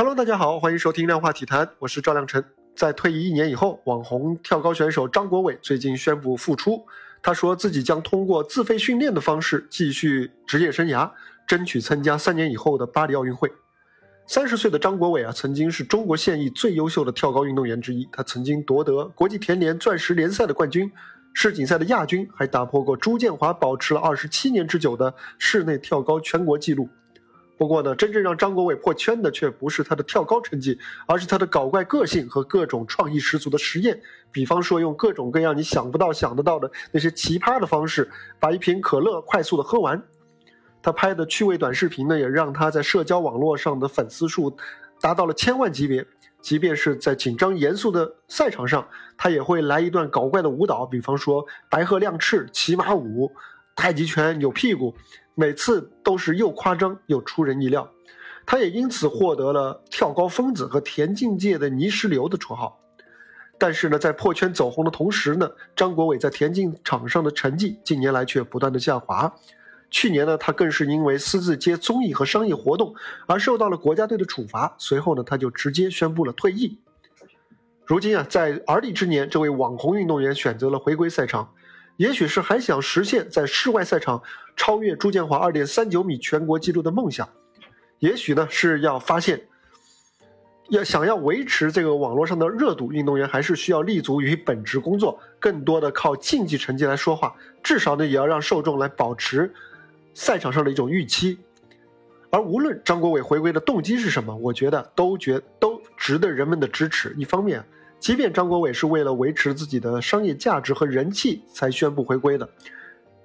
Hello，大家好，欢迎收听量化体坛，我是赵亮晨。在退役一年以后，网红跳高选手张国伟最近宣布复出。他说自己将通过自费训练的方式继续职业生涯，争取参加三年以后的巴黎奥运会。三十岁的张国伟啊，曾经是中国现役最优秀的跳高运动员之一。他曾经夺得国际田联钻石联赛的冠军，世锦赛的亚军，还打破过朱建华保持了二十七年之久的室内跳高全国纪录。不过呢，真正让张国伟破圈的却不是他的跳高成绩，而是他的搞怪个性和各种创意十足的实验。比方说，用各种各样你想不到、想得到的那些奇葩的方式，把一瓶可乐快速的喝完。他拍的趣味短视频呢，也让他在社交网络上的粉丝数达到了千万级别。即便是在紧张严肃的赛场上，他也会来一段搞怪的舞蹈，比方说白鹤亮翅、骑马舞、太极拳、扭屁股。每次都是又夸张又出人意料，他也因此获得了“跳高疯子”和田径界的“泥石流”的绰号。但是呢，在破圈走红的同时呢，张国伟在田径场上的成绩近年来却不断的下滑。去年呢，他更是因为私自接综艺和商业活动而受到了国家队的处罚，随后呢，他就直接宣布了退役。如今啊，在而立之年，这位网红运动员选择了回归赛场。也许是还想实现在室外赛场超越朱建华二点三九米全国纪录的梦想，也许呢是要发现，要想要维持这个网络上的热度，运动员还是需要立足于本职工作，更多的靠竞技成绩来说话，至少呢也要让受众来保持赛场上的一种预期。而无论张国伟回归的动机是什么，我觉得都觉都值得人们的支持。一方面。即便张国伟是为了维持自己的商业价值和人气才宣布回归的，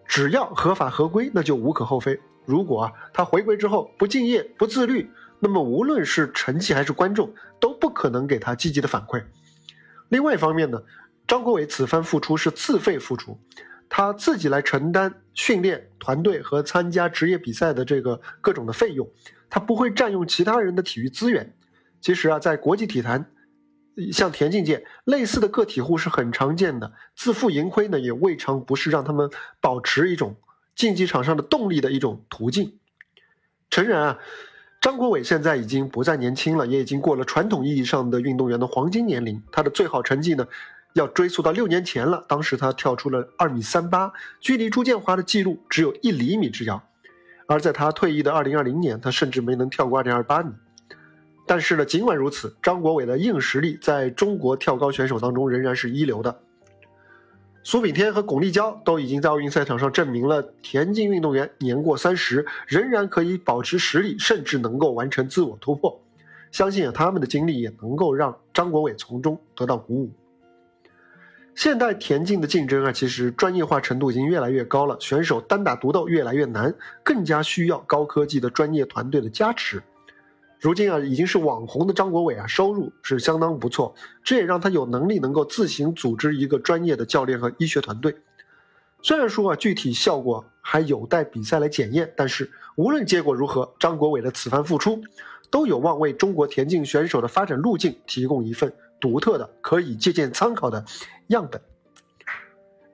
只要合法合规，那就无可厚非。如果啊他回归之后不敬业不自律，那么无论是成绩还是观众都不可能给他积极的反馈。另外一方面呢，张国伟此番复出是自费复出，他自己来承担训练团队和参加职业比赛的这个各种的费用，他不会占用其他人的体育资源。其实啊，在国际体坛。像田径界类似的个体户是很常见的，自负盈亏呢，也未尝不是让他们保持一种竞技场上的动力的一种途径。诚然啊，张国伟现在已经不再年轻了，也已经过了传统意义上的运动员的黄金年龄。他的最好成绩呢，要追溯到六年前了，当时他跳出了二米三八，距离朱建华的记录只有一厘米之遥。而在他退役的二零二零年，他甚至没能跳过二点二八米。但是呢，尽管如此，张国伟的硬实力在中国跳高选手当中仍然是一流的。苏炳添和巩立姣都已经在奥运赛场上证明了，田径运动员年过三十仍然可以保持实力，甚至能够完成自我突破。相信啊，他们的经历也能够让张国伟从中得到鼓舞。现代田径的竞争啊，其实专业化程度已经越来越高了，选手单打独斗越来越难，更加需要高科技的专业团队的加持。如今啊，已经是网红的张国伟啊，收入是相当不错，这也让他有能力能够自行组织一个专业的教练和医学团队。虽然说啊，具体效果还有待比赛来检验，但是无论结果如何，张国伟的此番复出，都有望为中国田径选手的发展路径提供一份独特的、可以借鉴参考的样本。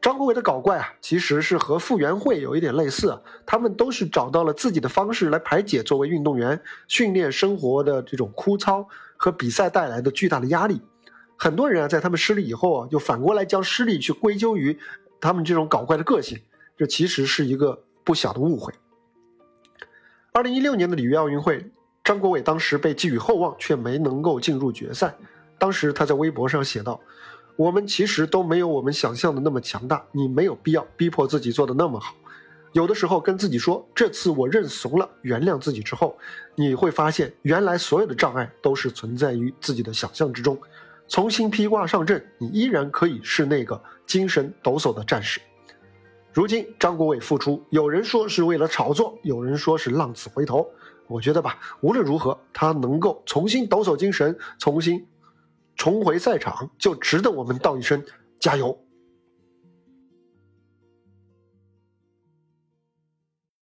张国伟的搞怪啊，其实是和傅园慧有一点类似，他们都是找到了自己的方式来排解作为运动员训练生活的这种枯燥和比赛带来的巨大的压力。很多人啊，在他们失利以后啊，就反过来将失利去归咎于他们这种搞怪的个性，这其实是一个不小的误会。二零一六年的里约奥运会，张国伟当时被寄予厚望，却没能够进入决赛。当时他在微博上写道。我们其实都没有我们想象的那么强大，你没有必要逼迫自己做的那么好。有的时候跟自己说，这次我认怂了，原谅自己之后，你会发现，原来所有的障碍都是存在于自己的想象之中。重新披挂上阵，你依然可以是那个精神抖擞的战士。如今张国伟复出，有人说是为了炒作，有人说是浪子回头。我觉得吧，无论如何，他能够重新抖擞精神，重新。重回赛场，就值得我们道一声加油。